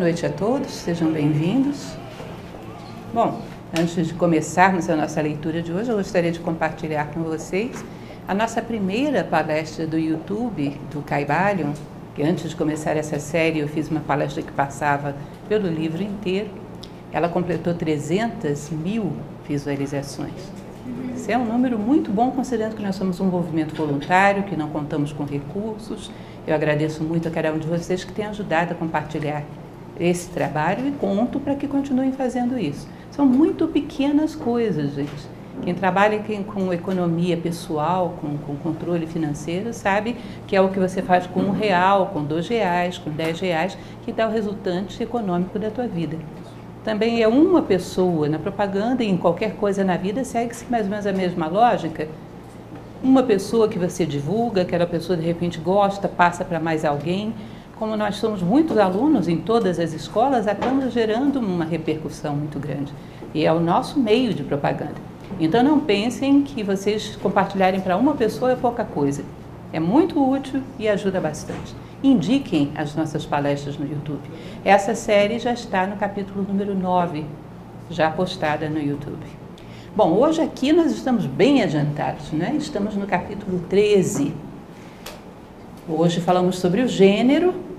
Noite a todos, sejam bem-vindos. Bom, antes de começarmos a nossa leitura de hoje, eu gostaria de compartilhar com vocês a nossa primeira palestra do YouTube do Caibalion, que antes de começar essa série eu fiz uma palestra que passava pelo livro inteiro. Ela completou 300 mil visualizações. Isso é um número muito bom, considerando que nós somos um movimento voluntário, que não contamos com recursos. Eu agradeço muito a cada um de vocês que tem ajudado a compartilhar esse trabalho e conto para que continuem fazendo isso. São muito pequenas coisas, gente. Quem trabalha com economia pessoal, com, com, controle financeiro, sabe que é o que você faz com um real, com dois reais, com dez reais, que dá o resultante econômico da tua vida. Também é uma pessoa na propaganda e em qualquer coisa na vida segue-se mais ou menos a mesma lógica. Uma pessoa que você divulga, aquela pessoa de repente gosta, passa para mais alguém, como nós somos muitos alunos em todas as escolas, acabamos gerando uma repercussão muito grande. E é o nosso meio de propaganda. Então não pensem que vocês compartilharem para uma pessoa é pouca coisa. É muito útil e ajuda bastante. Indiquem as nossas palestras no YouTube. Essa série já está no capítulo número 9, já postada no YouTube. Bom, hoje aqui nós estamos bem adiantados, né? Estamos no capítulo 13. Hoje falamos sobre o gênero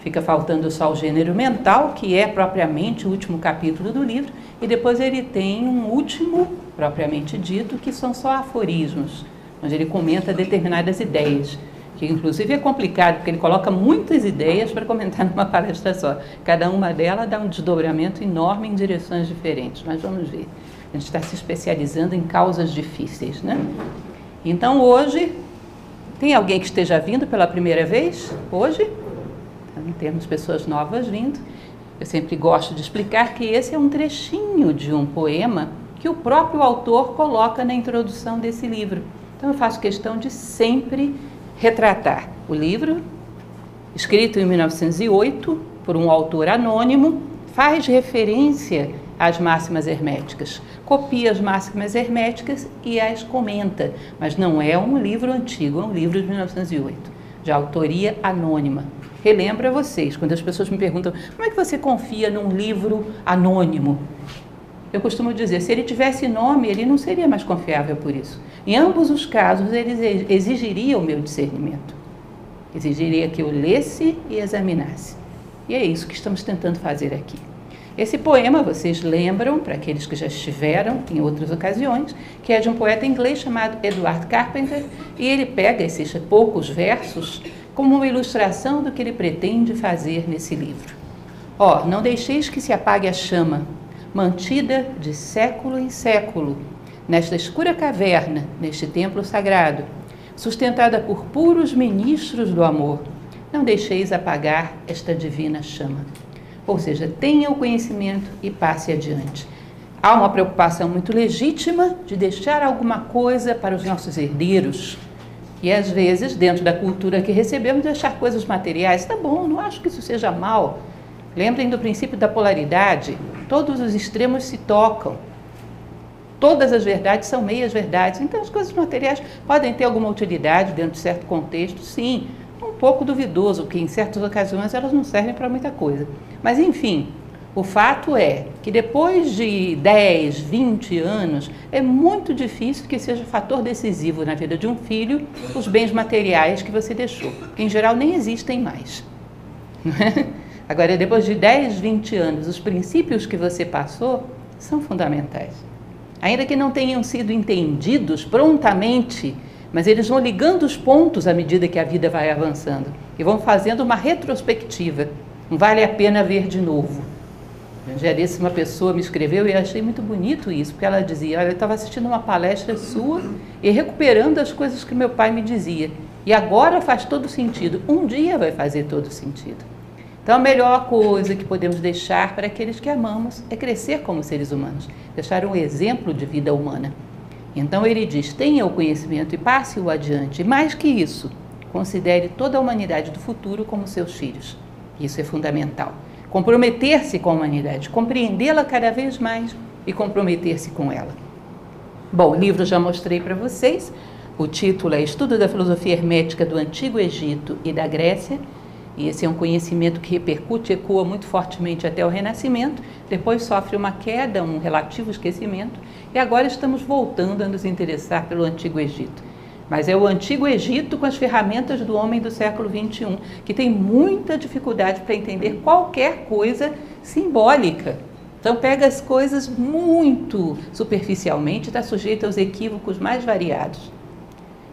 Fica faltando só o gênero mental, que é propriamente o último capítulo do livro, e depois ele tem um último, propriamente dito, que são só aforismos, onde ele comenta determinadas ideias, que inclusive é complicado, porque ele coloca muitas ideias para comentar numa palestra só. Cada uma delas dá um desdobramento enorme em direções diferentes, mas vamos ver. A gente está se especializando em causas difíceis, né? Então hoje, tem alguém que esteja vindo pela primeira vez? Hoje? Em termos de pessoas novas vindo. Eu sempre gosto de explicar que esse é um trechinho de um poema que o próprio autor coloca na introdução desse livro. Então eu faço questão de sempre retratar o livro, escrito em 1908 por um autor anônimo, faz referência às máximas herméticas, copia as máximas herméticas e as comenta, mas não é um livro antigo, é um livro de 1908, de autoria anônima relembro a vocês, quando as pessoas me perguntam como é que você confia num livro anônimo? Eu costumo dizer, se ele tivesse nome, ele não seria mais confiável por isso. Em ambos os casos, ele exigiria o meu discernimento. Exigiria que eu lesse e examinasse. E é isso que estamos tentando fazer aqui. Esse poema, vocês lembram, para aqueles que já estiveram em outras ocasiões, que é de um poeta inglês chamado Edward Carpenter, e ele pega esses poucos versos como uma ilustração do que ele pretende fazer nesse livro. Ó, oh, não deixeis que se apague a chama, mantida de século em século, nesta escura caverna, neste templo sagrado, sustentada por puros ministros do amor. Não deixeis apagar esta divina chama. Ou seja, tenha o conhecimento e passe adiante. Há uma preocupação muito legítima de deixar alguma coisa para os nossos herdeiros, e às vezes, dentro da cultura que recebemos, deixar coisas materiais, tá bom, não acho que isso seja mal. Lembrem do princípio da polaridade, todos os extremos se tocam. Todas as verdades são meias verdades. Então, as coisas materiais podem ter alguma utilidade dentro de certo contexto, sim. Um pouco duvidoso, porque em certas ocasiões elas não servem para muita coisa. Mas, enfim, o fato é que depois de 10, 20 anos, é muito difícil que seja fator decisivo na vida de um filho os bens materiais que você deixou, que em geral nem existem mais. Agora, depois de 10, 20 anos, os princípios que você passou são fundamentais. Ainda que não tenham sido entendidos prontamente, mas eles vão ligando os pontos à medida que a vida vai avançando e vão fazendo uma retrospectiva. Não vale a pena ver de novo. Uma pessoa me escreveu e eu achei muito bonito isso, porque ela dizia, olha, eu estava assistindo uma palestra sua e recuperando as coisas que meu pai me dizia. E agora faz todo sentido. Um dia vai fazer todo sentido. Então a melhor coisa que podemos deixar para aqueles que amamos é crescer como seres humanos, deixar um exemplo de vida humana. Então ele diz: tenha o conhecimento e passe-o adiante. E mais que isso, considere toda a humanidade do futuro como seus filhos. Isso é fundamental comprometer-se com a humanidade, compreendê-la cada vez mais e comprometer-se com ela. Bom, o livro já mostrei para vocês. O título é Estudo da Filosofia Hermética do Antigo Egito e da Grécia. e esse é um conhecimento que repercute, ecoa muito fortemente até o Renascimento, depois sofre uma queda, um relativo esquecimento, e agora estamos voltando a nos interessar pelo Antigo Egito. Mas é o Antigo Egito com as ferramentas do homem do século XXI, que tem muita dificuldade para entender qualquer coisa simbólica. Então, pega as coisas muito superficialmente, está sujeito aos equívocos mais variados.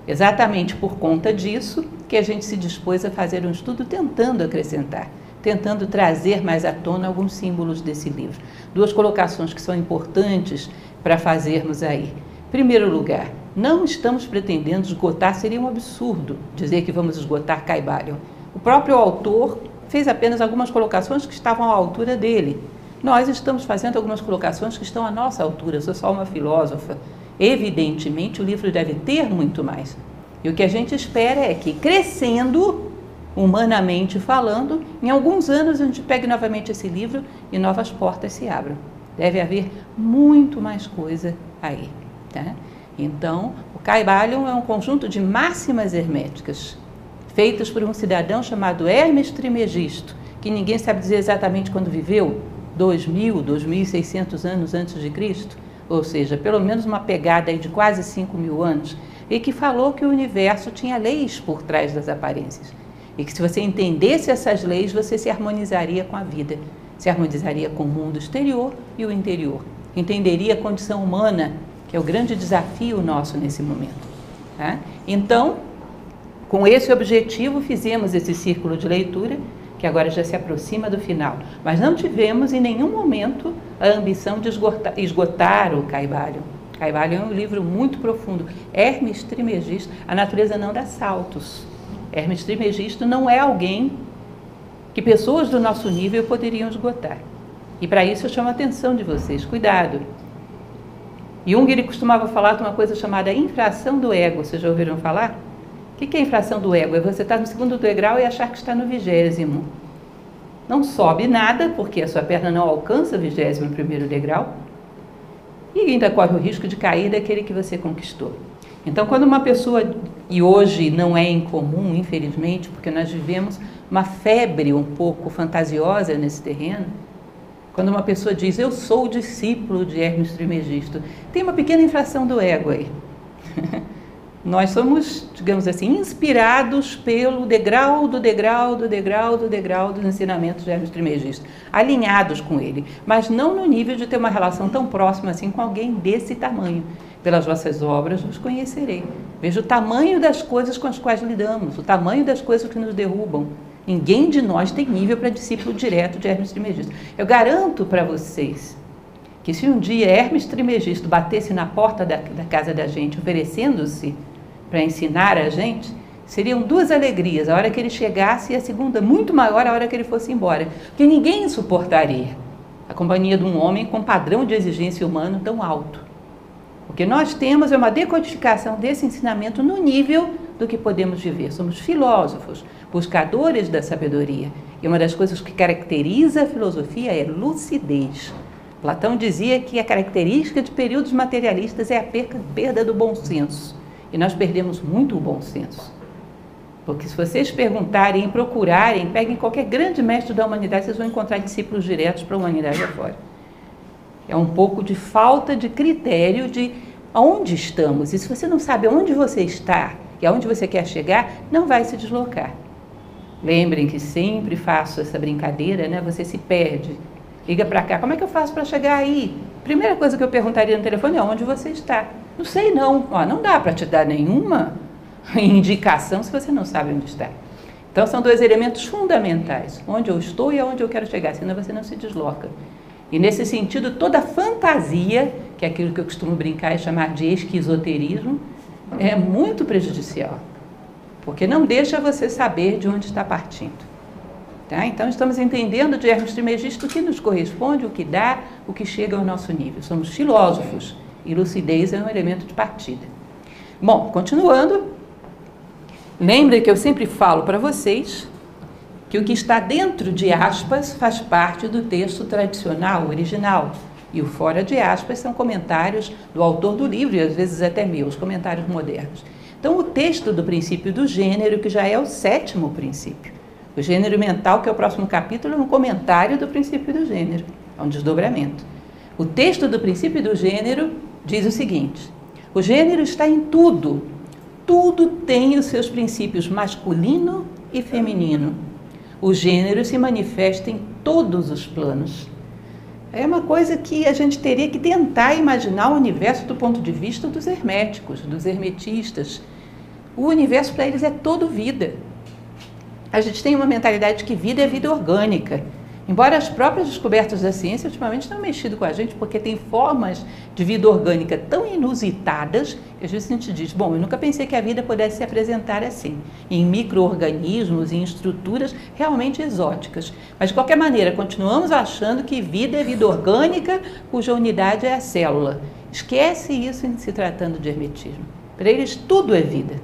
Exatamente por conta disso que a gente se dispôs a fazer um estudo tentando acrescentar, tentando trazer mais à tona alguns símbolos desse livro. Duas colocações que são importantes para fazermos aí. Em primeiro lugar, não estamos pretendendo esgotar, seria um absurdo dizer que vamos esgotar Caibalion. O próprio autor fez apenas algumas colocações que estavam à altura dele. Nós estamos fazendo algumas colocações que estão à nossa altura. Sou só uma filósofa. Evidentemente, o livro deve ter muito mais. E o que a gente espera é que, crescendo, humanamente falando, em alguns anos a gente pegue novamente esse livro e novas portas se abram. Deve haver muito mais coisa aí. Tá? Então, o Caibalion é um conjunto de máximas herméticas, feitas por um cidadão chamado Hermes Trimegisto, que ninguém sabe dizer exatamente quando viveu, 2.000, 2.600 anos antes de Cristo, ou seja, pelo menos uma pegada de quase 5 mil anos, e que falou que o universo tinha leis por trás das aparências. E que se você entendesse essas leis, você se harmonizaria com a vida, se harmonizaria com o mundo exterior e o interior. Entenderia a condição humana, é o grande desafio nosso nesse momento. Tá? Então, com esse objetivo, fizemos esse círculo de leitura que agora já se aproxima do final. Mas não tivemos em nenhum momento a ambição de esgotar, esgotar o Caibalion. Caibalion é um livro muito profundo. Hermes Trimegisto, a natureza não dá saltos. Hermes Trimegisto não é alguém que pessoas do nosso nível poderiam esgotar. E para isso eu chamo a atenção de vocês. Cuidado. Jung ele costumava falar de uma coisa chamada infração do ego. Vocês já ouviram falar? O que é infração do ego? É você estar no segundo degrau e achar que está no vigésimo. Não sobe nada, porque a sua perna não alcança o vigésimo primeiro degrau. E ainda corre o risco de cair daquele que você conquistou. Então, quando uma pessoa, e hoje não é incomum, infelizmente, porque nós vivemos uma febre um pouco fantasiosa nesse terreno, quando uma pessoa diz, eu sou discípulo de Hermes Trismegisto, tem uma pequena infração do ego aí. Nós somos, digamos assim, inspirados pelo degrau do degrau do degrau do degrau dos ensinamentos de Hermes Trismegisto, alinhados com ele, mas não no nível de ter uma relação tão próxima assim com alguém desse tamanho. Pelas vossas obras vos conhecerei. Veja o tamanho das coisas com as quais lidamos, o tamanho das coisas que nos derrubam. Ninguém de nós tem nível para discípulo direto de Hermes Trismegisto. Eu garanto para vocês que se um dia Hermes Trismegisto batesse na porta da, da casa da gente oferecendo-se para ensinar a gente, seriam duas alegrias, a hora que ele chegasse e a segunda, muito maior, a hora que ele fosse embora. Porque ninguém suportaria a companhia de um homem com padrão de exigência humano tão alto. O que nós temos é uma decodificação desse ensinamento no nível do que podemos viver. Somos filósofos, buscadores da sabedoria. E uma das coisas que caracteriza a filosofia é lucidez. Platão dizia que a característica de períodos materialistas é a perda do bom senso. E nós perdemos muito o bom senso. Porque se vocês perguntarem, procurarem, peguem qualquer grande mestre da humanidade, vocês vão encontrar discípulos diretos para a humanidade afora. É um pouco de falta de critério de aonde estamos. E se você não sabe onde você está e aonde você quer chegar, não vai se deslocar. Lembrem que sempre faço essa brincadeira, né? Você se perde. Liga para cá, como é que eu faço para chegar aí? Primeira coisa que eu perguntaria no telefone é onde você está. Não sei não. Ó, não dá para te dar nenhuma indicação se você não sabe onde está. Então são dois elementos fundamentais, onde eu estou e aonde eu quero chegar, senão você não se desloca. E nesse sentido, toda fantasia, que é aquilo que eu costumo brincar e chamar de esquizoterismo, é muito prejudicial, porque não deixa você saber de onde está partindo. Tá? Então, estamos entendendo de Hermes Trismegisto o que nos corresponde, o que dá, o que chega ao nosso nível. Somos filósofos e lucidez é um elemento de partida. Bom, continuando, lembre que eu sempre falo para vocês que o que está dentro de aspas faz parte do texto tradicional, original. E o fora de aspas são comentários do autor do livro e às vezes até meus, comentários modernos. Então, o texto do princípio do gênero, que já é o sétimo princípio. O gênero mental, que é o próximo capítulo, é um comentário do princípio do gênero, é um desdobramento. O texto do princípio do gênero diz o seguinte: o gênero está em tudo. Tudo tem os seus princípios masculino e feminino. O gênero se manifesta em todos os planos. É uma coisa que a gente teria que tentar imaginar o universo do ponto de vista dos herméticos, dos hermetistas. O universo para eles é todo vida a gente tem uma mentalidade de que vida é vida orgânica. Embora as próprias descobertas da ciência ultimamente tenham mexido com a gente, porque tem formas de vida orgânica tão inusitadas que às vezes a gente diz: bom, eu nunca pensei que a vida pudesse se apresentar assim, em micro-organismos, em estruturas realmente exóticas. Mas de qualquer maneira, continuamos achando que vida é vida orgânica, cuja unidade é a célula. Esquece isso em se tratando de hermetismo. Para eles, tudo é vida.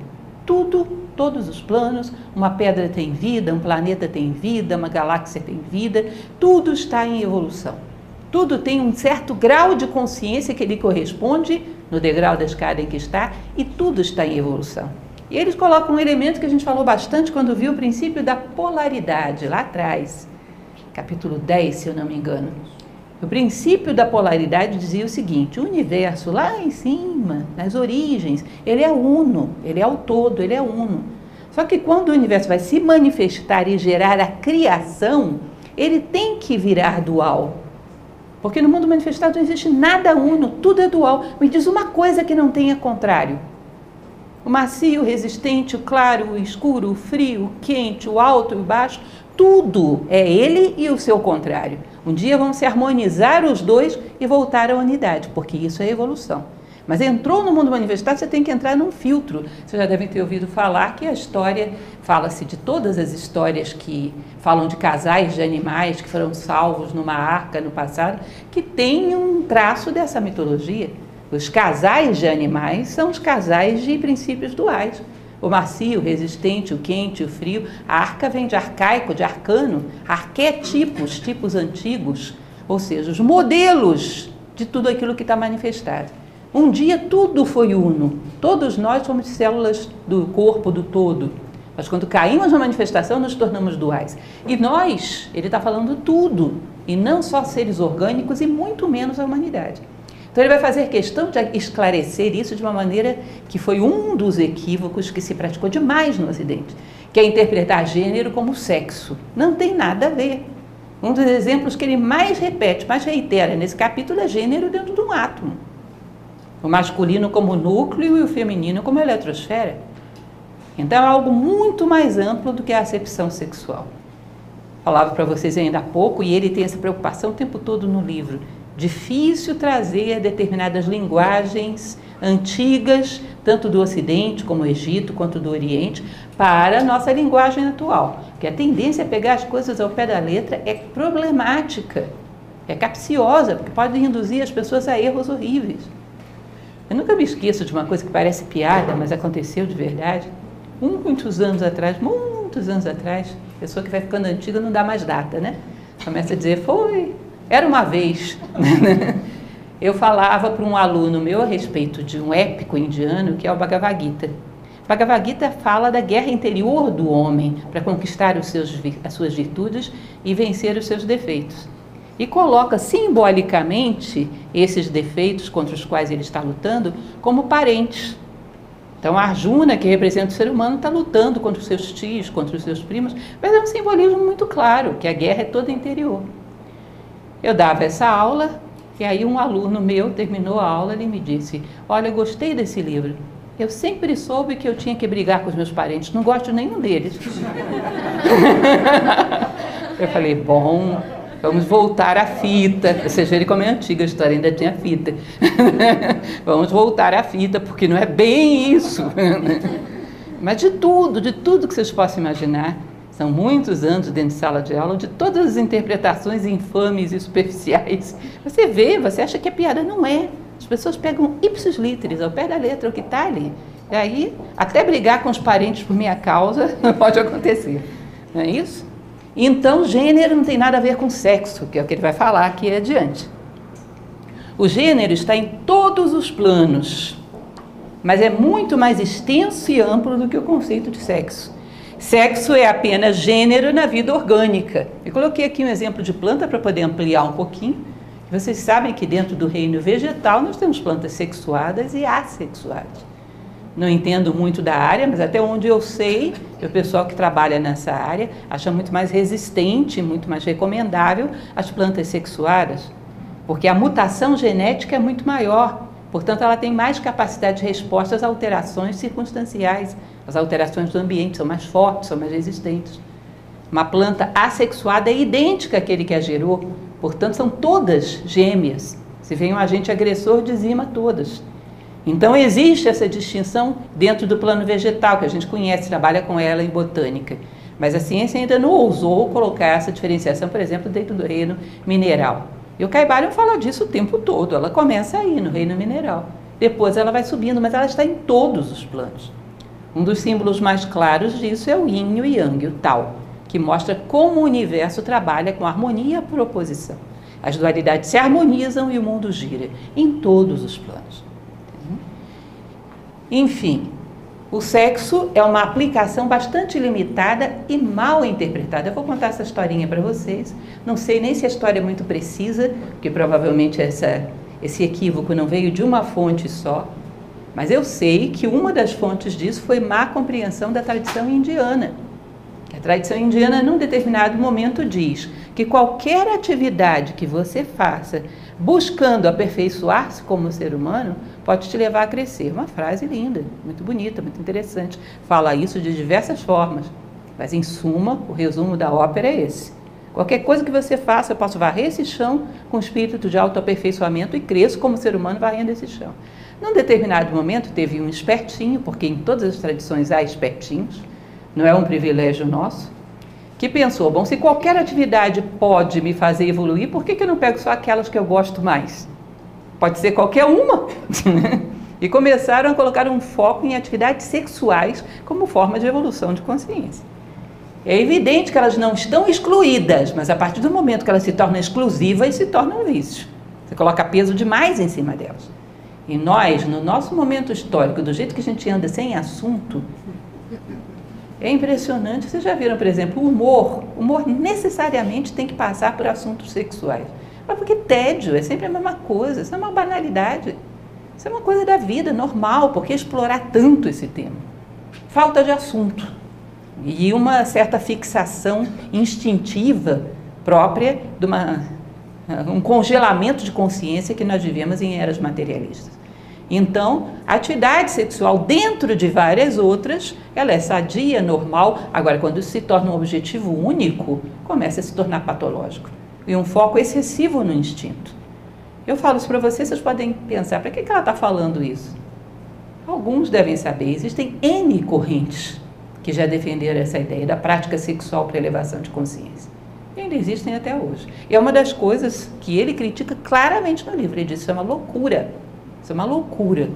Tudo todos os planos. Uma pedra tem vida, um planeta tem vida, uma galáxia tem vida, tudo está em evolução. Tudo tem um certo grau de consciência que lhe corresponde no degrau da escada em que está e tudo está em evolução. E eles colocam um elemento que a gente falou bastante quando viu o princípio da polaridade lá atrás, capítulo 10, se eu não me engano. O princípio da polaridade dizia o seguinte: o universo lá em cima, nas origens, ele é uno, ele é o todo, ele é uno. Só que quando o universo vai se manifestar e gerar a criação, ele tem que virar dual. Porque no mundo manifestado não existe nada uno, tudo é dual. Me diz uma coisa que não tenha contrário. O macio, o resistente, o claro, o escuro, o frio, o quente, o alto e o baixo, tudo é ele e o seu contrário. Um dia vão se harmonizar os dois e voltar à unidade, porque isso é evolução. Mas entrou no mundo manifestado, você tem que entrar num filtro. Vocês já devem ter ouvido falar que a história, fala-se de todas as histórias que falam de casais de animais que foram salvos numa arca no passado, que tem um traço dessa mitologia. Os casais de animais são os casais de princípios duais. O macio, o resistente, o quente, o frio. A arca vem de arcaico, de arcano, arquétipos, tipos antigos, ou seja, os modelos de tudo aquilo que está manifestado. Um dia tudo foi uno, todos nós somos células do corpo do todo. Mas quando caímos na manifestação, nos tornamos duais. E nós, ele está falando tudo, e não só seres orgânicos e muito menos a humanidade. Então, ele vai fazer questão de esclarecer isso de uma maneira que foi um dos equívocos que se praticou demais no Ocidente, que é interpretar gênero como sexo. Não tem nada a ver. Um dos exemplos que ele mais repete, mais reitera nesse capítulo é gênero dentro de um átomo. O masculino como núcleo e o feminino como eletrosfera. Então é algo muito mais amplo do que a acepção sexual. Falava para vocês ainda há pouco, e ele tem essa preocupação o tempo todo no livro, difícil trazer determinadas linguagens antigas, tanto do Ocidente como do Egito, quanto do Oriente, para a nossa linguagem atual. Porque a tendência a pegar as coisas ao pé da letra é problemática, é capciosa, porque pode induzir as pessoas a erros horríveis. Eu nunca me esqueço de uma coisa que parece piada, mas aconteceu de verdade. Muitos anos atrás, muitos anos atrás, pessoa que vai ficando antiga não dá mais data, né? Começa a dizer, foi, era uma vez. Eu falava para um aluno meu a respeito de um épico indiano que é o Bhagavad Gita. Bhagavad Gita fala da guerra interior do homem para conquistar os seus, as suas virtudes e vencer os seus defeitos. E coloca simbolicamente esses defeitos contra os quais ele está lutando como parentes. Então, Arjuna, que representa o ser humano, está lutando contra os seus tios, contra os seus primos, mas é um simbolismo muito claro, que a guerra é toda interior. Eu dava essa aula e aí um aluno meu terminou a aula e me disse: Olha, eu gostei desse livro. Eu sempre soube que eu tinha que brigar com os meus parentes, não gosto nenhum deles. eu falei: Bom, vamos voltar à fita. Vocês verem como é antiga a história, ainda tinha fita. vamos voltar à fita, porque não é bem isso. Mas de tudo, de tudo que vocês possam imaginar, são muitos anos dentro de sala de aula de todas as interpretações infames e superficiais. Você vê, você acha que é piada. Não é. As pessoas pegam ipsis literis, ao pé da letra, o que está ali. E aí, até brigar com os parentes por minha causa pode acontecer. Não é isso? Então, gênero não tem nada a ver com sexo, que é o que ele vai falar aqui adiante. O gênero está em todos os planos, mas é muito mais extenso e amplo do que o conceito de sexo. Sexo é apenas gênero na vida orgânica. Eu coloquei aqui um exemplo de planta para poder ampliar um pouquinho. Vocês sabem que dentro do reino vegetal nós temos plantas sexuadas e assexuadas. Não entendo muito da área, mas até onde eu sei, o pessoal que trabalha nessa área acha muito mais resistente, muito mais recomendável as plantas sexuadas, porque a mutação genética é muito maior. Portanto, ela tem mais capacidade de resposta às alterações circunstanciais. As alterações do ambiente são mais fortes, são mais resistentes. Uma planta assexuada é idêntica àquele que a gerou, portanto, são todas gêmeas. Se vem um agente agressor, dizima todas. Então, existe essa distinção dentro do plano vegetal, que a gente conhece, trabalha com ela em botânica. Mas a ciência ainda não ousou colocar essa diferenciação, por exemplo, dentro do reino mineral. E o Caibalion fala disso o tempo todo. Ela começa aí, no reino mineral. Depois ela vai subindo, mas ela está em todos os planos. Um dos símbolos mais claros disso é o Yin e o Yang, o Tao, que mostra como o universo trabalha com harmonia por oposição. As dualidades se harmonizam e o mundo gira em todos os planos. Enfim, o sexo é uma aplicação bastante limitada e mal interpretada. Eu vou contar essa historinha para vocês. Não sei nem se a história é muito precisa, porque provavelmente essa, esse equívoco não veio de uma fonte só. Mas eu sei que uma das fontes disso foi má compreensão da tradição indiana. A tradição indiana, num determinado momento, diz que qualquer atividade que você faça buscando aperfeiçoar-se como ser humano pode te levar a crescer. Uma frase linda, muito bonita, muito interessante. Fala isso de diversas formas, mas em suma, o resumo da ópera é esse. Qualquer coisa que você faça, eu posso varrer esse chão com espírito de autoaperfeiçoamento e cresço como ser humano varrendo esse chão. Num determinado momento, teve um espertinho, porque em todas as tradições há espertinhos, não é um privilégio nosso, que pensou: bom, se qualquer atividade pode me fazer evoluir, por que, que eu não pego só aquelas que eu gosto mais? Pode ser qualquer uma. e começaram a colocar um foco em atividades sexuais como forma de evolução de consciência. É evidente que elas não estão excluídas, mas a partir do momento que elas se tornam exclusivas, se tornam um vício. Você coloca peso demais em cima delas. E nós, no nosso momento histórico, do jeito que a gente anda sem assunto, é impressionante. Vocês já viram, por exemplo, o humor. O humor necessariamente tem que passar por assuntos sexuais. Mas porque tédio é sempre a mesma coisa, isso é uma banalidade. Isso é uma coisa da vida, normal, porque explorar tanto esse tema? Falta de assunto e uma certa fixação instintiva própria de uma, um congelamento de consciência que nós vivemos em eras materialistas. Então, a atividade sexual, dentro de várias outras, ela é sadia, normal. Agora, quando se torna um objetivo único, começa a se tornar patológico e um foco excessivo no instinto. Eu falo isso para vocês, vocês podem pensar, para que, que ela está falando isso? Alguns devem saber, existem N correntes que já defenderam essa ideia da prática sexual para elevação de consciência. Ainda existem até hoje. E é uma das coisas que ele critica claramente no livro. Ele diz: isso é uma loucura. Isso é uma loucura.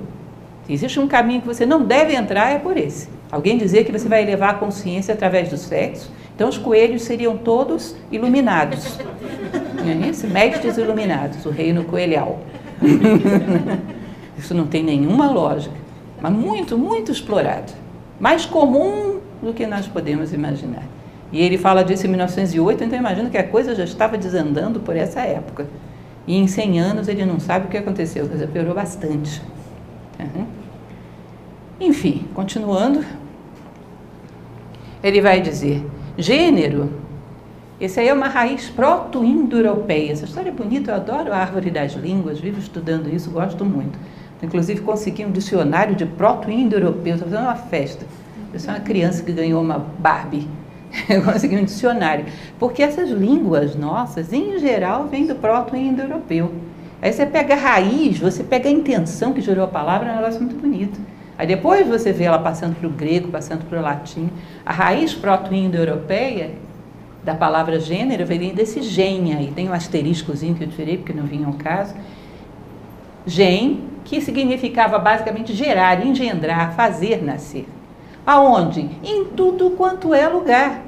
Se existe um caminho que você não deve entrar, é por esse. Alguém dizer que você vai elevar a consciência através do sexo, então os coelhos seriam todos iluminados. Não é isso? Mestres iluminados, o reino coelhal. isso não tem nenhuma lógica, mas muito, muito explorado. Mais comum do que nós podemos imaginar. E ele fala disso em 1908, então imagino que a coisa já estava desandando por essa época. E em 100 anos ele não sabe o que aconteceu, mas piorou bastante. Uhum. Enfim, continuando, ele vai dizer: Gênero, esse aí é uma raiz proto-indo-europeia. Essa história é bonita, eu adoro a árvore das línguas, vivo estudando isso, gosto muito. Inclusive consegui um dicionário de proto-indo-europeu, estou fazendo uma festa. Eu sou uma criança que ganhou uma Barbie. Eu consegui um dicionário. Porque essas línguas nossas, em geral, vêm do proto-indo-europeu. Aí você pega a raiz, você pega a intenção que gerou a palavra, é um negócio muito bonito. Aí depois você vê ela passando para o grego, passando para o latim. A raiz proto-indo-europeia da palavra gênero vem desse gen aí. Tem um asteriscozinho que eu tirei porque não vinha ao caso. Gen, que significava basicamente gerar, engendrar, fazer nascer. Aonde? Em tudo quanto é lugar.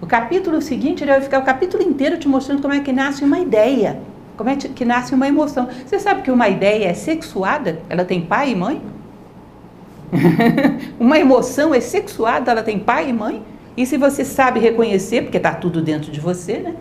O capítulo seguinte ele vai ficar o capítulo inteiro te mostrando como é que nasce uma ideia, como é que nasce uma emoção. Você sabe que uma ideia é sexuada? Ela tem pai e mãe? uma emoção é sexuada, ela tem pai e mãe? E se você sabe reconhecer, porque está tudo dentro de você, né?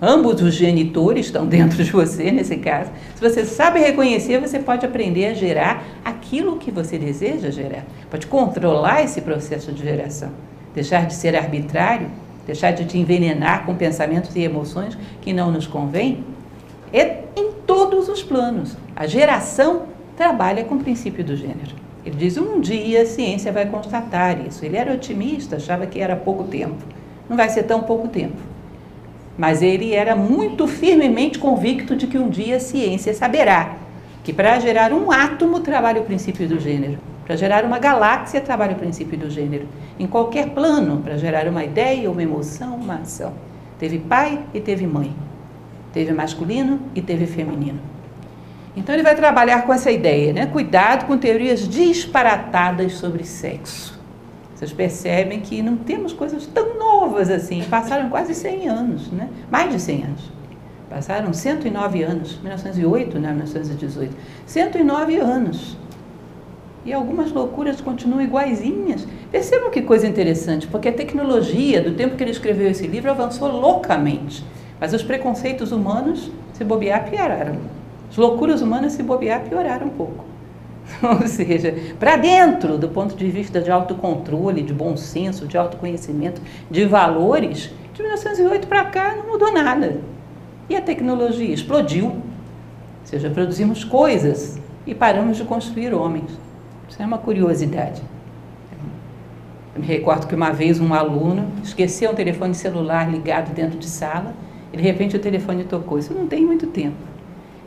Ambos os genitores estão dentro de você nesse caso. Se você sabe reconhecer, você pode aprender a gerar aquilo que você deseja gerar. Pode controlar esse processo de geração. Deixar de ser arbitrário, deixar de te envenenar com pensamentos e emoções que não nos convêm. É em todos os planos. A geração trabalha com o princípio do gênero. Ele diz: um dia a ciência vai constatar isso. Ele era otimista, achava que era pouco tempo. Não vai ser tão pouco tempo. Mas ele era muito firmemente convicto de que um dia a ciência saberá que para gerar um átomo trabalha o princípio do gênero, para gerar uma galáxia trabalha o princípio do gênero, em qualquer plano, para gerar uma ideia, uma emoção, uma ação. Teve pai e teve mãe, teve masculino e teve feminino. Então ele vai trabalhar com essa ideia, né? Cuidado com teorias disparatadas sobre sexo. Vocês percebem que não temos coisas tão novas assim. Passaram quase 100 anos, né? mais de 100 anos. Passaram 109 anos, 1908, né? 1918. 109 anos. E algumas loucuras continuam iguaizinhas. Percebam que coisa interessante, porque a tecnologia, do tempo que ele escreveu esse livro, avançou loucamente. Mas os preconceitos humanos, se bobear, pioraram. As loucuras humanas, se bobear, pioraram um pouco. Ou seja, para dentro, do ponto de vista de autocontrole, de bom senso, de autoconhecimento, de valores, de 1908 para cá não mudou nada. E a tecnologia explodiu. Ou seja, produzimos coisas e paramos de construir homens. Isso é uma curiosidade. Eu me recordo que uma vez um aluno esqueceu um telefone celular ligado dentro de sala e de repente o telefone tocou. Isso não tem muito tempo.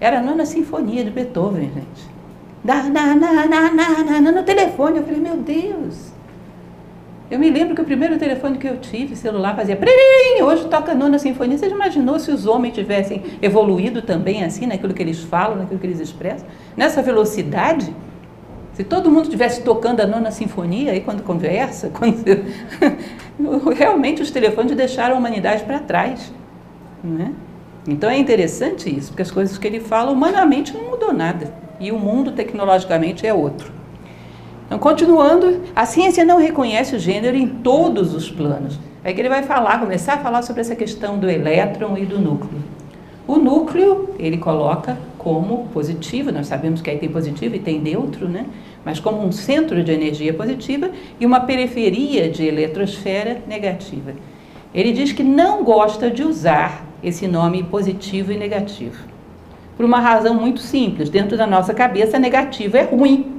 Era a nona sinfonia de Beethoven, gente na, na, na, na, na, na, no telefone. Eu falei, meu Deus. Eu me lembro que o primeiro telefone que eu tive, celular, fazia prim, hoje toca nona sinfonia. Você imaginou se os homens tivessem evoluído também assim, naquilo que eles falam, naquilo que eles expressam? Nessa velocidade? Se todo mundo estivesse tocando a nona sinfonia aí quando conversa, quando realmente os telefones deixaram a humanidade para trás. Né? Então é interessante isso, porque as coisas que ele fala humanamente não mudou nada e o mundo tecnologicamente é outro. Então, continuando, a ciência não reconhece o gênero em todos os planos. É que ele vai falar, começar a falar sobre essa questão do elétron e do núcleo. O núcleo, ele coloca como positivo, nós sabemos que aí tem positivo e tem neutro, né? Mas como um centro de energia positiva e uma periferia de eletrosfera negativa. Ele diz que não gosta de usar esse nome positivo e negativo por uma razão muito simples. Dentro da nossa cabeça, negativo é ruim,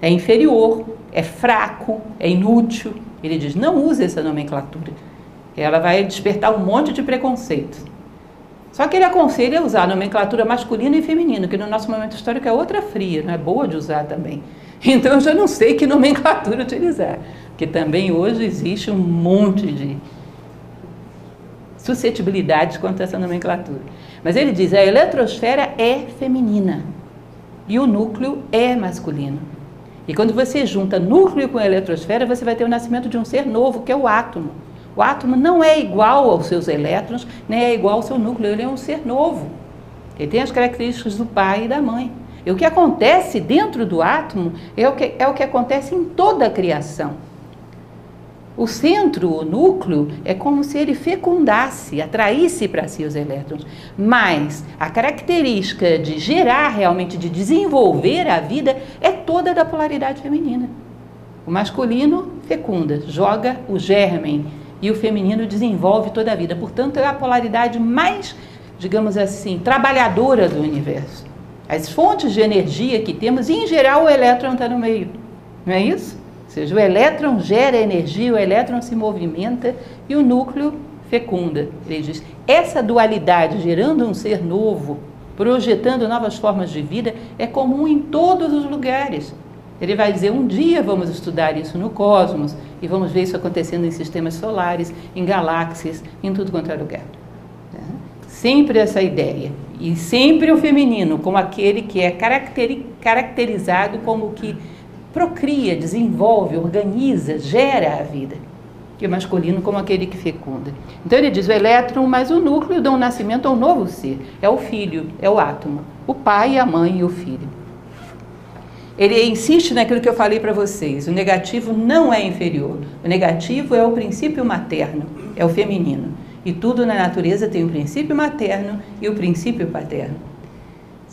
é inferior, é fraco, é inútil. Ele diz: não use essa nomenclatura. Ela vai despertar um monte de preconceito. Só que ele aconselha usar a nomenclatura masculina e feminina, que no nosso momento histórico é outra fria, não é boa de usar também. Então eu já não sei que nomenclatura utilizar, porque também hoje existe um monte de suscetibilidades quanto a essa nomenclatura. Mas ele diz: a eletrosfera é feminina e o núcleo é masculino. E quando você junta núcleo com eletrosfera, você vai ter o nascimento de um ser novo, que é o átomo. O átomo não é igual aos seus elétrons, nem é igual ao seu núcleo, ele é um ser novo. Ele tem as características do pai e da mãe. E o que acontece dentro do átomo é o que, é o que acontece em toda a criação. O centro, o núcleo, é como se ele fecundasse, atraísse para si os elétrons. Mas a característica de gerar realmente, de desenvolver a vida, é toda da polaridade feminina. O masculino fecunda, joga o germen, e o feminino desenvolve toda a vida. Portanto, é a polaridade mais, digamos assim, trabalhadora do universo. As fontes de energia que temos, em geral, o elétron está no meio. Não é isso? Seja, o elétron gera energia, o elétron se movimenta e o núcleo fecunda. Ele diz: essa dualidade gerando um ser novo, projetando novas formas de vida, é comum em todos os lugares. Ele vai dizer: um dia vamos estudar isso no cosmos e vamos ver isso acontecendo em sistemas solares, em galáxias, em tudo quanto é lugar. Sempre essa ideia. E sempre o feminino, como aquele que é caracterizado como que procria, desenvolve, organiza, gera a vida. Que o masculino como aquele que fecunda. Então ele diz o elétron, mas o núcleo dá um nascimento a um novo ser. É o filho, é o átomo. O pai, a mãe e o filho. ele insiste naquilo que eu falei para vocês. O negativo não é inferior. O negativo é o princípio materno, é o feminino. E tudo na natureza tem o princípio materno e o princípio paterno.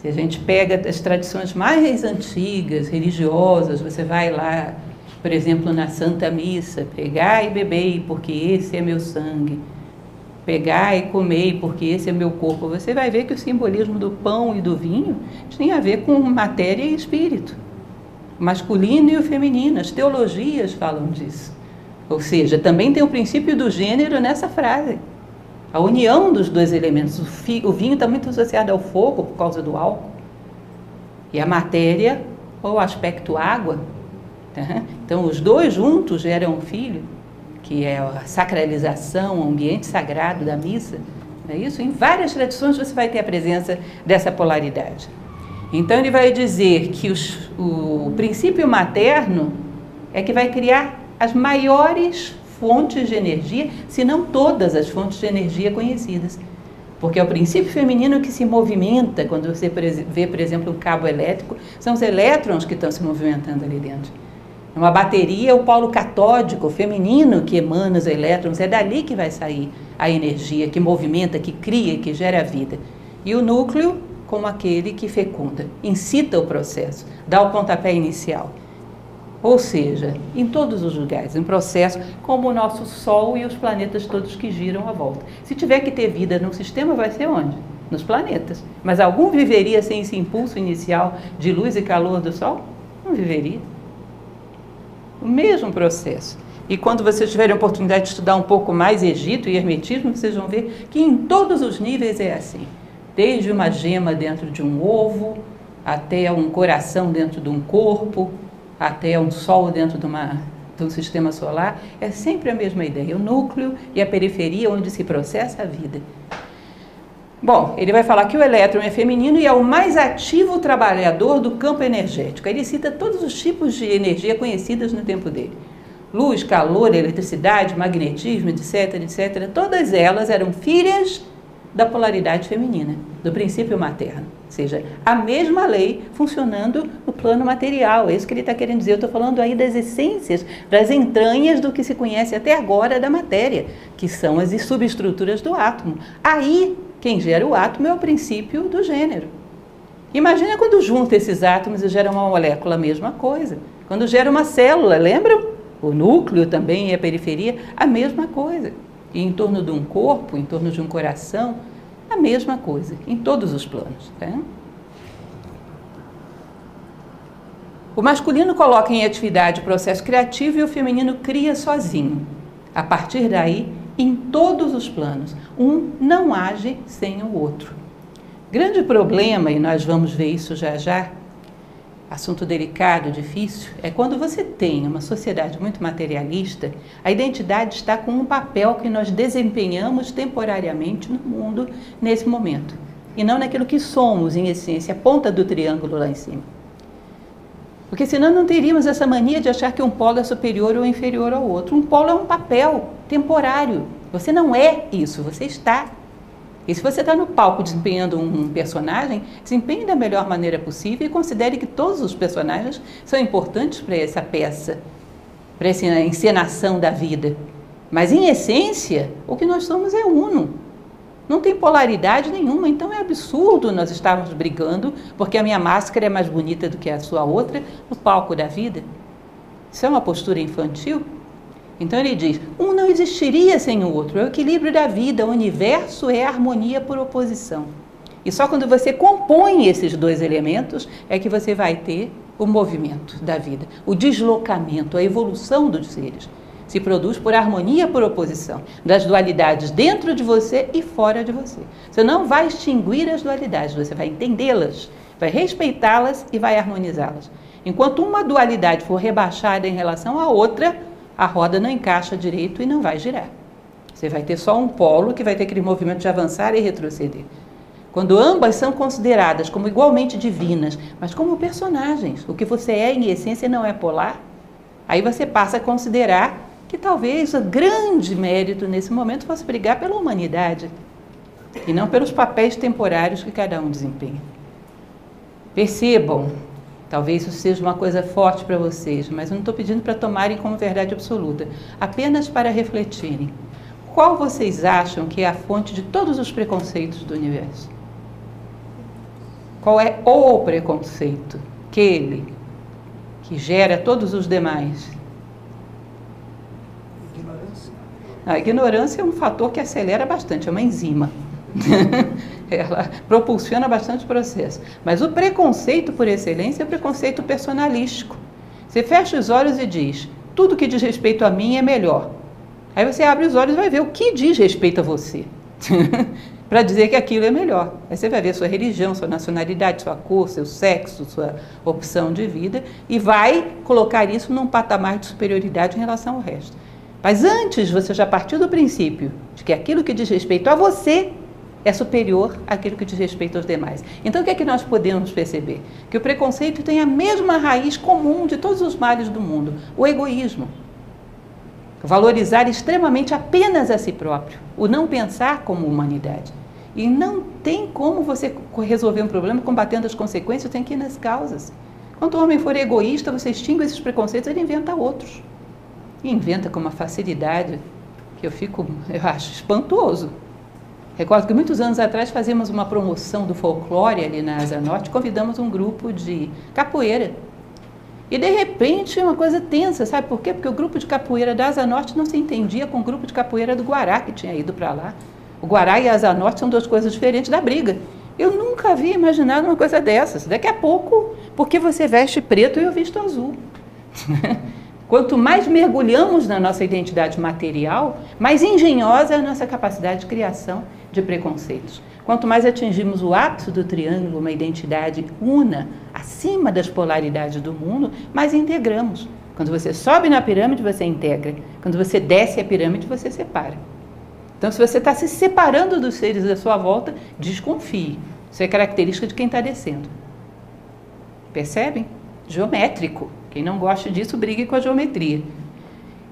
Se a gente pega as tradições mais antigas, religiosas, você vai lá, por exemplo, na Santa Missa, pegar e beber, porque esse é meu sangue. Pegar e comer, porque esse é meu corpo. Você vai ver que o simbolismo do pão e do vinho tem a ver com matéria e espírito o masculino e o feminino. As teologias falam disso. Ou seja, também tem o princípio do gênero nessa frase. A união dos dois elementos. O, fi, o vinho está muito associado ao fogo por causa do álcool. E a matéria, ou aspecto água. Tá? Então, os dois juntos geram um filho, que é a sacralização, o ambiente sagrado da missa. é isso? Em várias tradições você vai ter a presença dessa polaridade. Então ele vai dizer que os, o princípio materno é que vai criar as maiores fontes de energia, se não todas as fontes de energia conhecidas. Porque é o princípio feminino que se movimenta, quando você vê, por exemplo, um cabo elétrico, são os elétrons que estão se movimentando ali dentro. Uma bateria é o polo catódico, feminino, que emana os elétrons, é dali que vai sair a energia que movimenta, que cria, que gera vida. E o núcleo como aquele que fecunda, incita o processo, dá o pontapé inicial. Ou seja, em todos os lugares, em processo, como o nosso Sol e os planetas todos que giram à volta. Se tiver que ter vida num sistema, vai ser onde? Nos planetas. Mas algum viveria sem esse impulso inicial de luz e calor do Sol? Não viveria. O mesmo processo. E quando vocês tiverem a oportunidade de estudar um pouco mais Egito e Hermetismo, vocês vão ver que em todos os níveis é assim desde uma gema dentro de um ovo, até um coração dentro de um corpo, até um sol dentro de, uma, um sistema solar, é sempre a mesma ideia, o núcleo e a periferia onde se processa a vida. Bom, ele vai falar que o elétron é feminino e é o mais ativo trabalhador do campo energético. Ele cita todos os tipos de energia conhecidas no tempo dele. Luz, calor, eletricidade, magnetismo, etc, etc. Todas elas eram filhas da polaridade feminina, do princípio materno. Ou seja, a mesma lei funcionando no plano material. É isso que ele está querendo dizer. Eu estou falando aí das essências, das entranhas do que se conhece até agora da matéria, que são as subestruturas do átomo. Aí, quem gera o átomo é o princípio do gênero. Imagina quando junta esses átomos e gera uma molécula, a mesma coisa. Quando gera uma célula, lembram? O núcleo também e a periferia, a mesma coisa. E em torno de um corpo, em torno de um coração, a mesma coisa, em todos os planos. Tá? O masculino coloca em atividade o processo criativo e o feminino cria sozinho. A partir daí, em todos os planos, um não age sem o outro. Grande problema, e nós vamos ver isso já já, assunto delicado, difícil, é quando você tem uma sociedade muito materialista, a identidade está com um papel que nós desempenhamos temporariamente no mundo nesse momento, e não naquilo que somos, em essência, a ponta do triângulo lá em cima. Porque senão não teríamos essa mania de achar que um polo é superior ou inferior ao outro. Um polo é um papel temporário. Você não é isso, você está e se você está no palco desempenhando um personagem, desempenhe da melhor maneira possível e considere que todos os personagens são importantes para essa peça, para essa encenação da vida. Mas, em essência, o que nós somos é uno. Não tem polaridade nenhuma, então é absurdo nós estarmos brigando porque a minha máscara é mais bonita do que a sua outra no palco da vida. Isso é uma postura infantil? Então ele diz: um não existiria sem o outro. É o equilíbrio da vida. O universo é harmonia por oposição. E só quando você compõe esses dois elementos é que você vai ter o movimento da vida, o deslocamento, a evolução dos seres. Se produz por harmonia por oposição, das dualidades dentro de você e fora de você. Você não vai extinguir as dualidades, você vai entendê-las, vai respeitá-las e vai harmonizá-las. Enquanto uma dualidade for rebaixada em relação à outra, a roda não encaixa direito e não vai girar. Você vai ter só um polo que vai ter aquele movimento de avançar e retroceder. Quando ambas são consideradas como igualmente divinas, mas como personagens, o que você é em essência não é polar, aí você passa a considerar que talvez o grande mérito nesse momento fosse brigar pela humanidade e não pelos papéis temporários que cada um desempenha. Percebam Talvez isso seja uma coisa forte para vocês, mas eu não estou pedindo para tomarem como verdade absoluta, apenas para refletirem. Qual vocês acham que é a fonte de todos os preconceitos do universo? Qual é o preconceito? Aquele que gera todos os demais? Ignorância. A ignorância é um fator que acelera bastante, é uma enzima. ela propulsiona bastante processo. Mas o preconceito por excelência é o preconceito personalístico. Você fecha os olhos e diz: tudo que diz respeito a mim é melhor. Aí você abre os olhos e vai ver o que diz respeito a você. para dizer que aquilo é melhor. Aí você vai ver sua religião, sua nacionalidade, sua cor, seu sexo, sua opção de vida e vai colocar isso num patamar de superioridade em relação ao resto. Mas antes você já partiu do princípio de que aquilo que diz respeito a você é superior àquilo que diz respeito aos demais. Então, o que é que nós podemos perceber? Que o preconceito tem a mesma raiz comum de todos os males do mundo: o egoísmo. Valorizar extremamente apenas a si próprio, o não pensar como humanidade. E não tem como você resolver um problema combatendo as consequências, tem que ir nas causas. Quando o homem for egoísta, você extingue esses preconceitos, ele inventa outros. E inventa com uma facilidade que eu fico, eu acho, espantoso. Recordo que muitos anos atrás fazíamos uma promoção do folclore ali na Asa Norte, convidamos um grupo de capoeira. E de repente uma coisa tensa, sabe por quê? Porque o grupo de capoeira da Asa Norte não se entendia com o grupo de capoeira do Guará, que tinha ido para lá. O Guará e a Asa Norte são duas coisas diferentes da briga. Eu nunca havia imaginado uma coisa dessas. Daqui a pouco, porque você veste preto e eu visto azul. Quanto mais mergulhamos na nossa identidade material, mais engenhosa é a nossa capacidade de criação de preconceitos. Quanto mais atingimos o ápice do triângulo, uma identidade una, acima das polaridades do mundo, mais integramos. Quando você sobe na pirâmide, você integra. Quando você desce a pirâmide, você separa. Então, se você está se separando dos seres à sua volta, desconfie. Isso é característica de quem está descendo. Percebem? Geométrico. Quem não gosta disso, brigue com a geometria.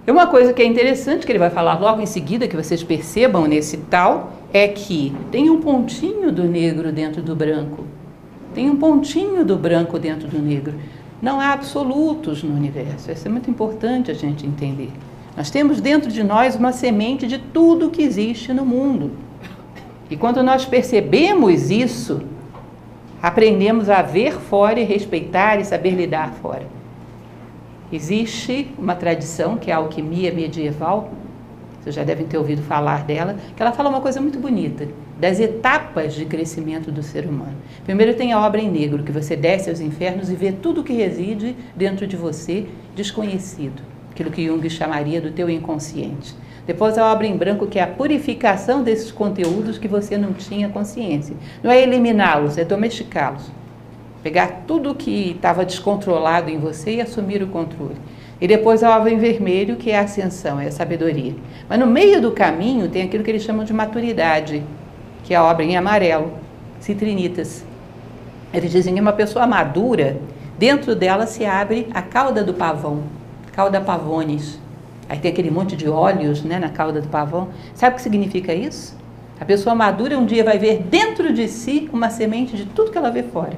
E uma coisa que é interessante, que ele vai falar logo em seguida, que vocês percebam nesse tal, é que tem um pontinho do negro dentro do branco. Tem um pontinho do branco dentro do negro. Não há absolutos no universo. Isso é muito importante a gente entender. Nós temos dentro de nós uma semente de tudo que existe no mundo. E quando nós percebemos isso, aprendemos a ver fora e respeitar e saber lidar fora. Existe uma tradição que é a alquimia medieval, vocês já devem ter ouvido falar dela, que ela fala uma coisa muito bonita, das etapas de crescimento do ser humano. Primeiro tem a obra em negro, que você desce aos infernos e vê tudo que reside dentro de você desconhecido, aquilo que Jung chamaria do teu inconsciente. Depois a obra em branco, que é a purificação desses conteúdos que você não tinha consciência. Não é eliminá-los, é domesticá-los. Pegar tudo que estava descontrolado em você e assumir o controle. E depois a obra em vermelho, que é a ascensão, é a sabedoria. Mas no meio do caminho tem aquilo que eles chamam de maturidade, que é a obra em amarelo, citrinitas. Eles dizem que uma pessoa madura, dentro dela se abre a cauda do pavão, cauda pavones. Aí tem aquele monte de óleos né, na cauda do pavão. Sabe o que significa isso? A pessoa madura um dia vai ver dentro de si uma semente de tudo que ela vê fora.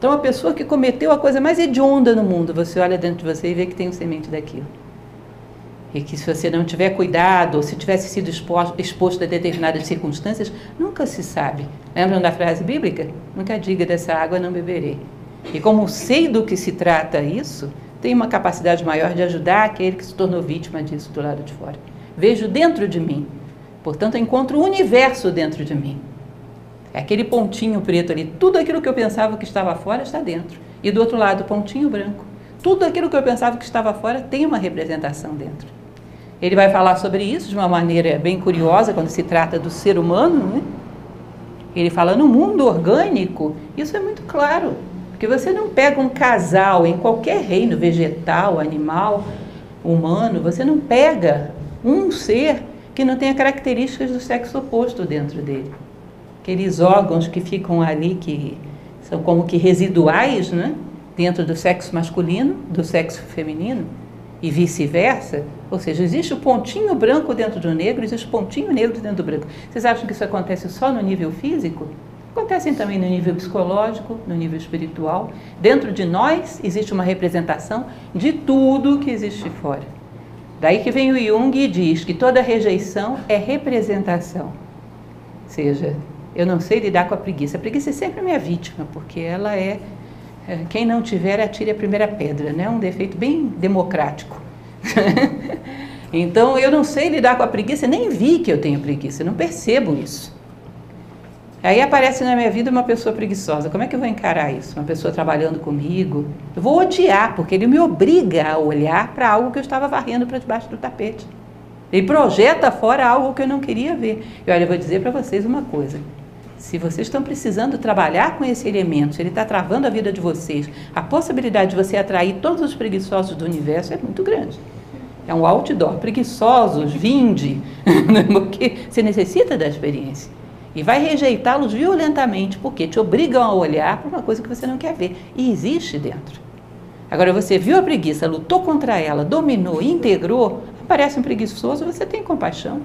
Então, a pessoa que cometeu a coisa mais hedionda no mundo, você olha dentro de você e vê que tem um semente daquilo. E que se você não tiver cuidado, ou se tivesse sido exposto, exposto a determinadas circunstâncias, nunca se sabe. Lembram da frase bíblica? Nunca diga dessa água não beberei. E como sei do que se trata isso, tenho uma capacidade maior de ajudar aquele que se tornou vítima disso do lado de fora. Vejo dentro de mim. Portanto, encontro o universo dentro de mim. É aquele pontinho preto ali. Tudo aquilo que eu pensava que estava fora está dentro. E do outro lado, pontinho branco. Tudo aquilo que eu pensava que estava fora tem uma representação dentro. Ele vai falar sobre isso de uma maneira bem curiosa quando se trata do ser humano. Né? Ele fala no mundo orgânico, isso é muito claro. Porque você não pega um casal em qualquer reino, vegetal, animal, humano, você não pega um ser que não tenha características do sexo oposto dentro dele aqueles órgãos que ficam ali, que são como que residuais, né? Dentro do sexo masculino, do sexo feminino, e vice-versa. Ou seja, existe o pontinho branco dentro do negro, existe o pontinho negro dentro do branco. Vocês acham que isso acontece só no nível físico? Acontecem também no nível psicológico, no nível espiritual. Dentro de nós existe uma representação de tudo que existe fora. Daí que vem o Jung e diz que toda rejeição é representação. Ou seja, eu não sei lidar com a preguiça. A preguiça é sempre minha vítima, porque ela é, é quem não tiver atire a primeira pedra, né? Um defeito bem democrático. então eu não sei lidar com a preguiça, nem vi que eu tenho preguiça, não percebo isso. Aí aparece na minha vida uma pessoa preguiçosa. Como é que eu vou encarar isso? Uma pessoa trabalhando comigo. Eu vou odiar, porque ele me obriga a olhar para algo que eu estava varrendo para debaixo do tapete. Ele projeta fora algo que eu não queria ver. E olha, eu vou dizer para vocês uma coisa. Se vocês estão precisando trabalhar com esse elemento, se ele está travando a vida de vocês, a possibilidade de você atrair todos os preguiçosos do universo é muito grande. É um outdoor. Preguiçosos, vinde, porque você necessita da experiência e vai rejeitá-los violentamente, porque te obrigam a olhar para uma coisa que você não quer ver e existe dentro. Agora, você viu a preguiça, lutou contra ela, dominou, integrou, aparece um preguiçoso, você tem compaixão.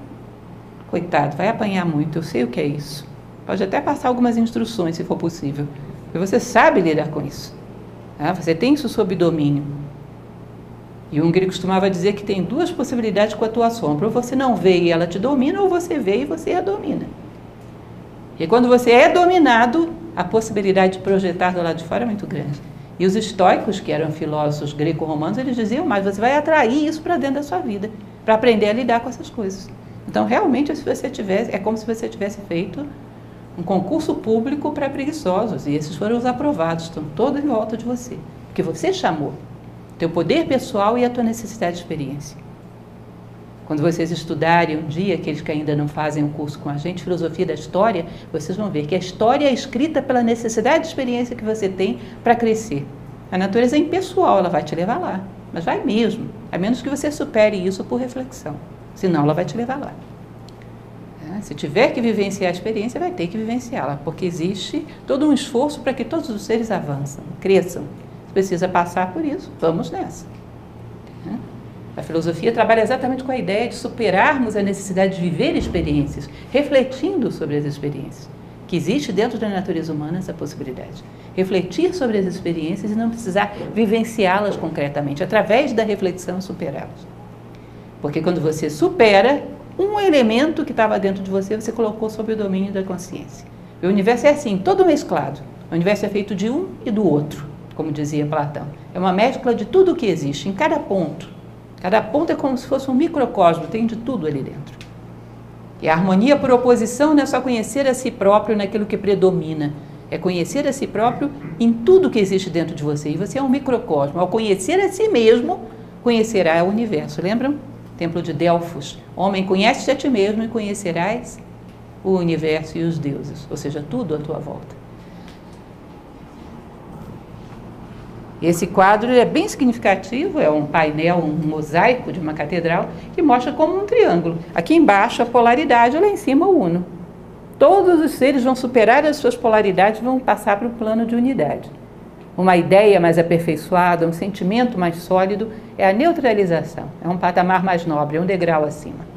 Coitado, vai apanhar muito, eu sei o que é isso. Pode até passar algumas instruções, se for possível. E você sabe lidar com isso. Tá? Você tem isso sob domínio. E o Hungry costumava dizer que tem duas possibilidades com a tua sombra. Ou você não vê e ela te domina, ou você vê e você a domina. E quando você é dominado, a possibilidade de projetar do lado de fora é muito grande. E os estoicos, que eram filósofos greco-romanos, eles diziam mais: você vai atrair isso para dentro da sua vida, para aprender a lidar com essas coisas. Então, realmente, se você tivesse, é como se você tivesse feito um concurso público para preguiçosos, e esses foram os aprovados, estão todos em volta de você, porque você chamou. Teu poder pessoal e a tua necessidade de experiência. Quando vocês estudarem um dia, aqueles que ainda não fazem um curso com a gente, Filosofia da História, vocês vão ver que a história é escrita pela necessidade de experiência que você tem para crescer. A natureza é impessoal, ela vai te levar lá, mas vai mesmo, a menos que você supere isso por reflexão, senão ela vai te levar lá. É, se tiver que vivenciar a experiência, vai ter que vivenciá-la, porque existe todo um esforço para que todos os seres avançam, cresçam. Se precisa passar por isso, vamos nessa. A filosofia trabalha exatamente com a ideia de superarmos a necessidade de viver experiências, refletindo sobre as experiências. Que existe dentro da natureza humana essa possibilidade. Refletir sobre as experiências e não precisar vivenciá-las concretamente, através da reflexão superá-las. Porque quando você supera, um elemento que estava dentro de você, você colocou sob o domínio da consciência. O universo é assim, todo mesclado. O universo é feito de um e do outro, como dizia Platão. É uma mescla de tudo o que existe, em cada ponto. Cada ponto é como se fosse um microcosmo, tem de tudo ali dentro. E a harmonia por oposição não é só conhecer a si próprio naquilo que predomina, é conhecer a si próprio em tudo que existe dentro de você. E você é um microcosmo. Ao conhecer a si mesmo, conhecerá o universo. Lembram? Templo de Delfos. Homem, conhece-te a ti mesmo e conhecerás o universo e os deuses, ou seja, tudo à tua volta. Esse quadro é bem significativo, é um painel, um mosaico de uma catedral que mostra como um triângulo. Aqui embaixo a polaridade, lá em cima o uno. Todos os seres vão superar as suas polaridades, vão passar para o plano de unidade. Uma ideia mais aperfeiçoada, um sentimento mais sólido é a neutralização. É um patamar mais nobre, é um degrau acima.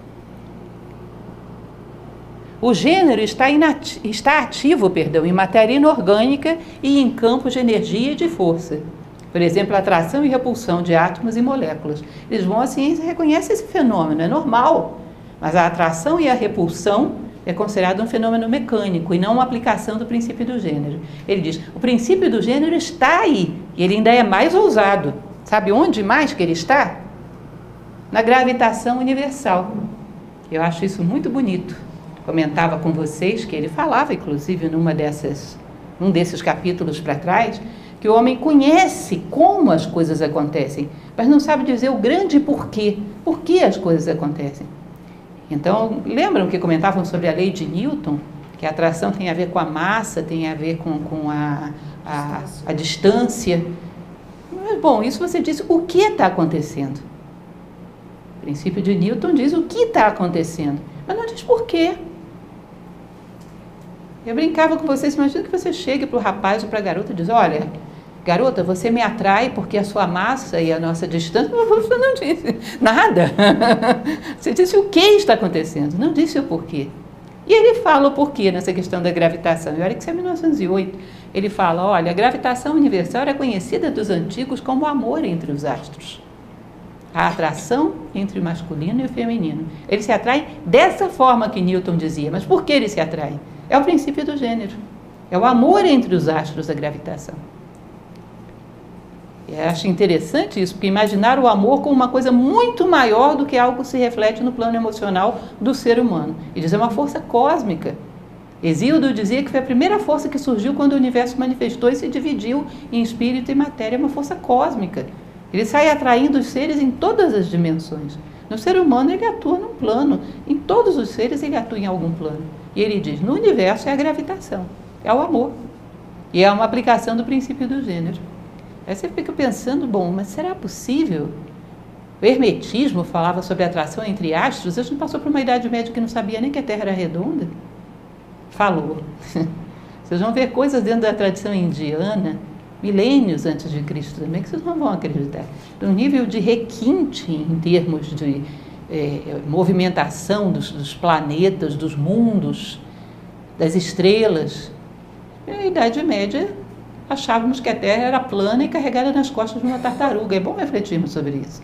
O gênero está, inati está ativo perdão, em matéria inorgânica e em campos de energia e de força. Por exemplo, atração e repulsão de átomos e moléculas. Eles vão, a ciência reconhece esse fenômeno, é normal. Mas a atração e a repulsão é considerado um fenômeno mecânico e não uma aplicação do princípio do gênero. Ele diz: o princípio do gênero está aí e ele ainda é mais ousado. Sabe onde mais que ele está? Na gravitação universal. Eu acho isso muito bonito. Comentava com vocês que ele falava, inclusive, numa dessas, num desses capítulos para trás, que o homem conhece como as coisas acontecem, mas não sabe dizer o grande porquê, por que as coisas acontecem. Então, lembram que comentavam sobre a lei de Newton? Que a atração tem a ver com a massa, tem a ver com, com a, a, a distância. Mas, bom, isso você disse, o que está acontecendo? O princípio de Newton diz o que está acontecendo, mas não diz por quê. Eu brincava com vocês, imagina que você chegue para o rapaz ou para a garota e diz, olha, garota, você me atrai porque a sua massa e a nossa distância. Você não disse nada. Você disse o que está acontecendo, não disse o porquê. E ele fala o porquê nessa questão da gravitação. E olha que isso é 1908. Ele fala: olha, a gravitação universal era conhecida dos antigos como amor entre os astros. A atração entre o masculino e o feminino. Eles se atraem dessa forma que Newton dizia. Mas por que eles se atraem? É o princípio do gênero. É o amor entre os astros da gravitação. Eu acho interessante isso, porque imaginar o amor como uma coisa muito maior do que algo que se reflete no plano emocional do ser humano. E dizer é uma força cósmica. Exildo dizia que foi a primeira força que surgiu quando o universo manifestou e se dividiu em espírito e matéria, é uma força cósmica. Ele sai atraindo os seres em todas as dimensões. No ser humano ele atua num plano, em todos os seres ele atua em algum plano. E ele diz: no universo é a gravitação, é o amor. E é uma aplicação do princípio do gênero. Aí você fica pensando, bom, mas será possível? O hermetismo falava sobre atração entre astros. A gente passou por uma idade média que não sabia nem que a Terra era redonda. Falou. Vocês vão ver coisas dentro da tradição indiana, milênios antes de Cristo também, que vocês não vão acreditar. Um nível de requinte em termos de é, movimentação dos, dos planetas, dos mundos, das estrelas. E a Idade Média achávamos que a Terra era plana e carregada nas costas de uma tartaruga. É bom refletirmos sobre isso.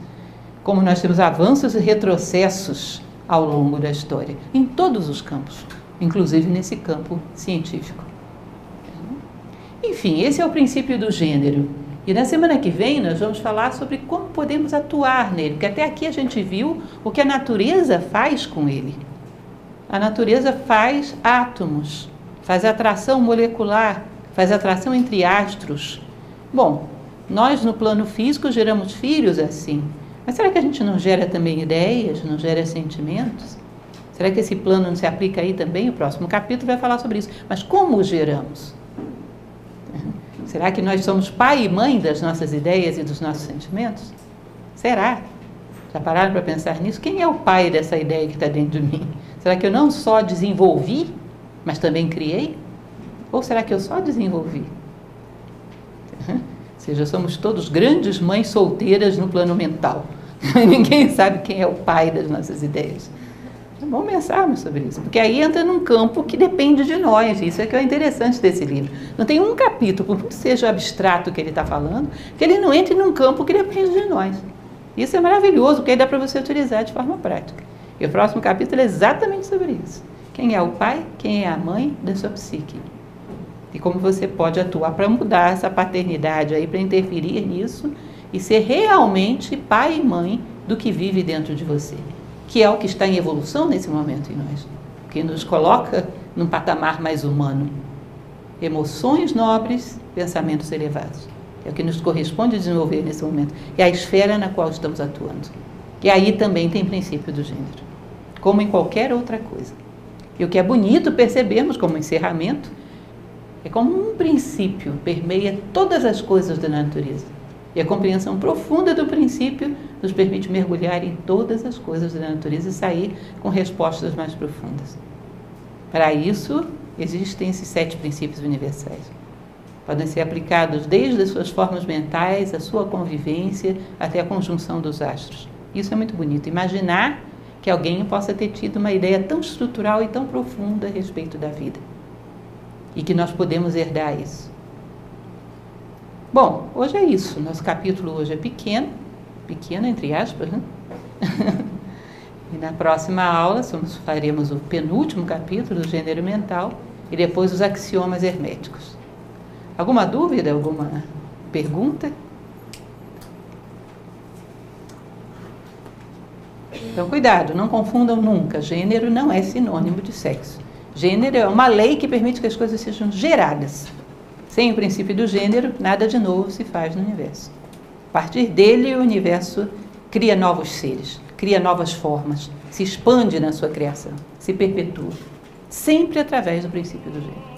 Como nós temos avanços e retrocessos ao longo da história, em todos os campos, inclusive nesse campo científico. Enfim, esse é o princípio do gênero. E na semana que vem nós vamos falar sobre como podemos atuar nele, porque até aqui a gente viu o que a natureza faz com ele. A natureza faz átomos, faz atração molecular, faz atração entre astros. Bom, nós no plano físico geramos filhos assim, mas será que a gente não gera também ideias, não gera sentimentos? Será que esse plano não se aplica aí também? O próximo capítulo vai falar sobre isso. Mas como geramos? Será que nós somos pai e mãe das nossas ideias e dos nossos sentimentos? Será? Já pararam para pensar nisso? Quem é o pai dessa ideia que está dentro de mim? Será que eu não só desenvolvi, mas também criei? Ou será que eu só desenvolvi? Ou seja, somos todos grandes mães solteiras no plano mental. Ninguém sabe quem é o pai das nossas ideias. É bom pensarmos sobre isso, porque aí entra num campo que depende de nós. Isso é que é interessante desse livro. Não tem um capítulo, por muito seja abstrato que ele está falando, que ele não entre num campo que depende de nós. Isso é maravilhoso, porque aí dá para você utilizar de forma prática. E o próximo capítulo é exatamente sobre isso. Quem é o pai, quem é a mãe da sua psique e como você pode atuar para mudar essa paternidade aí, para interferir nisso e ser realmente pai e mãe do que vive dentro de você, que é o que está em evolução nesse momento em nós, que nos coloca num patamar mais humano. Emoções nobres, pensamentos elevados. É o que nos corresponde desenvolver nesse momento. É a esfera na qual estamos atuando. E aí também tem princípio do gênero, como em qualquer outra coisa. E o que é bonito percebemos como encerramento é como um princípio, permeia todas as coisas da natureza. E a compreensão profunda do princípio nos permite mergulhar em todas as coisas da natureza e sair com respostas mais profundas. Para isso, existem esses sete princípios universais. Podem ser aplicados desde as suas formas mentais, a sua convivência, até a conjunção dos astros. Isso é muito bonito. Imaginar que alguém possa ter tido uma ideia tão estrutural e tão profunda a respeito da vida e que nós podemos herdar isso. Bom, hoje é isso. Nosso capítulo hoje é pequeno, pequeno entre aspas, né? e na próxima aula somos, faremos o penúltimo capítulo do gênero mental e depois os axiomas herméticos. Alguma dúvida, alguma pergunta? Então, cuidado, não confundam nunca. Gênero não é sinônimo de sexo. Gênero é uma lei que permite que as coisas sejam geradas. Sem o princípio do gênero, nada de novo se faz no universo. A partir dele, o universo cria novos seres, cria novas formas, se expande na sua criação, se perpetua, sempre através do princípio do gênero.